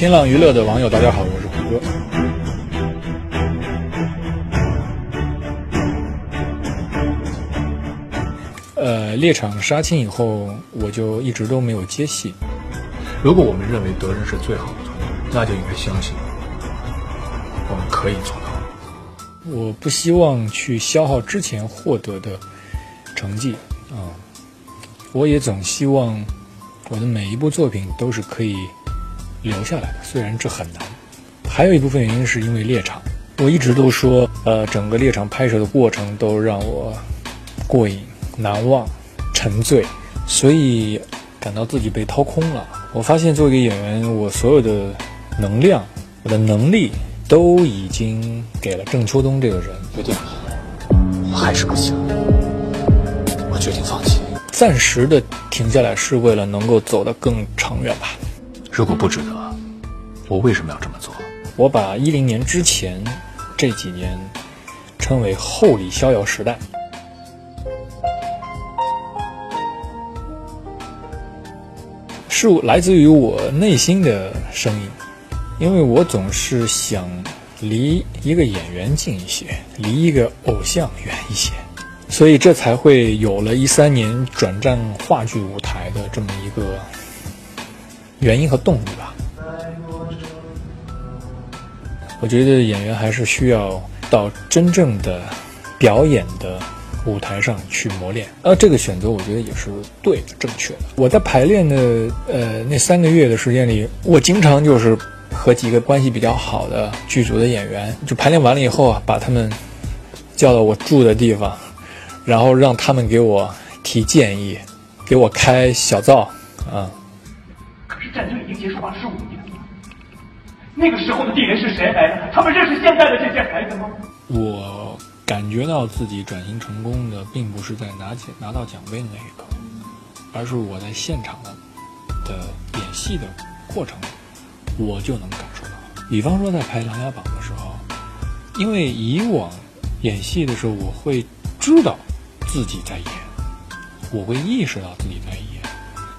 新浪娱乐的网友，大家好，我是胡歌。呃，猎场杀青以后，我就一直都没有接戏。如果我们认为德仁是最好的团队，那就应该相信我们可以做到。我不希望去消耗之前获得的成绩啊、我也总希望我的每一部作品都是可以留下来的，虽然这很难。还有一部分原因是因为猎场，我一直都说，呃，整个猎场拍摄的过程都让我过瘾、难忘、沉醉，所以感到自己被掏空了。我发现作为一个演员，我所有的能量、我的能力都已经给了郑秋冬这个人。决定了，我还是不行，我决定放弃。暂时的停下来是为了能够走得更长远吧。如果不值得，我为什么要这么做？我把一零年之前这几年称为后李逍遥时代。是来自于我内心的声音，因为我总是想离一个演员近一些，离一个偶像远一些，所以这才会有了一三年转战话剧舞台的这么一个原因和动力吧。我觉得演员还是需要到真正的表演的舞台上去磨练，呃，这个选择我觉得也是对的、正确的。我在排练的呃那三个月的时间里，我经常就是和几个关系比较好的剧组的演员，就排练完了以后啊，把他们叫到我住的地方，然后让他们给我提建议，给我开小灶啊。是战争已经结束二十五年了，那个时候的敌人是谁来的？他们认识现在的这些孩子吗？我感觉到自己转型成功的，并不是在拿奖拿到奖杯的那一刻，而是我在现场的的演戏的过程，我就能感受到。比方说在拍《琅琊榜》的时候，因为以往演戏的时候，我会知道自己在演，我会意识到自己在演。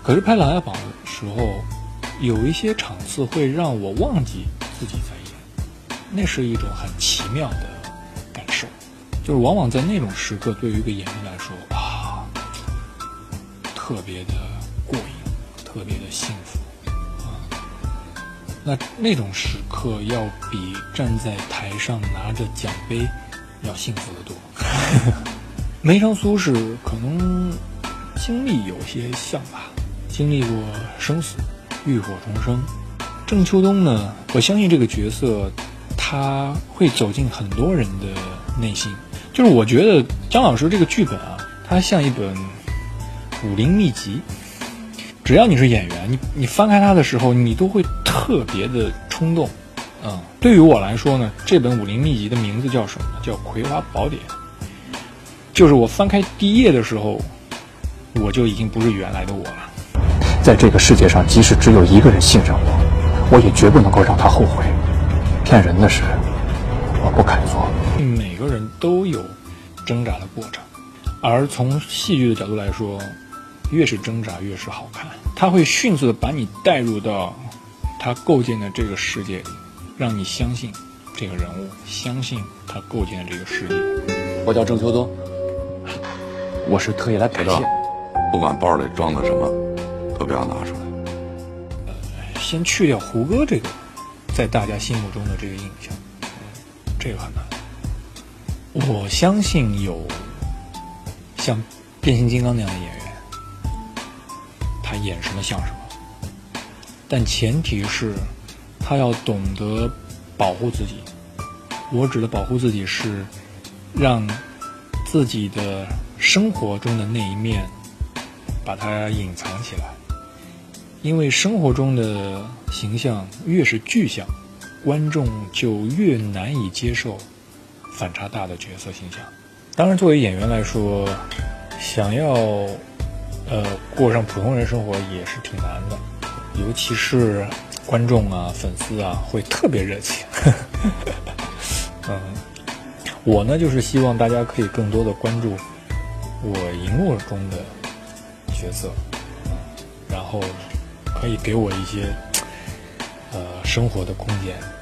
可是拍《琅琊榜》时候，有一些场次会让我忘记自己在演，那是一种很奇妙的感受。就是往往在那种时刻，对于一个演员来说啊，特别的过瘾，特别的幸福啊。那那种时刻要比站在台上拿着奖杯要幸福得多。梅长苏是可能经历有些像吧，经历过生死、浴火重生。郑秋冬呢，我相信这个角色他会走进很多人的内心。就是我觉得姜老师这个剧本啊，它像一本武林秘籍。只要你是演员，你你翻开它的时候，你都会特别的冲动。嗯，对于我来说呢，这本武林秘籍的名字叫什么？叫《葵花宝典》。就是我翻开第一页的时候，我就已经不是原来的我了。在这个世界上，即使只有一个人信任我，我也绝不能够让他后悔。骗人的事，我不敢做。每个人都有挣扎的过程，而从戏剧的角度来说，越是挣扎越是好看。他会迅速的把你带入到他构建的这个世界里，让你相信这个人物，相信他构建的这个世界。我叫郑秋冬，我是特意来感谢。不管包里装的什么，都不要拿出来。呃先去掉胡歌这个在大家心目中的这个印象，这个很难。我相信有像变形金刚那样的演员，他演什么像什么，但前提是他要懂得保护自己。我指的保护自己是让自己的生活中的那一面把它隐藏起来，因为生活中的形象越是具象，观众就越难以接受反差大的角色形象。当然，作为演员来说，想要呃过上普通人生活也是挺难的，尤其是观众啊、粉丝啊会特别热情。嗯，我呢就是希望大家可以更多的关注我荧幕中的角色，然后可以给我一些呃生活的空间。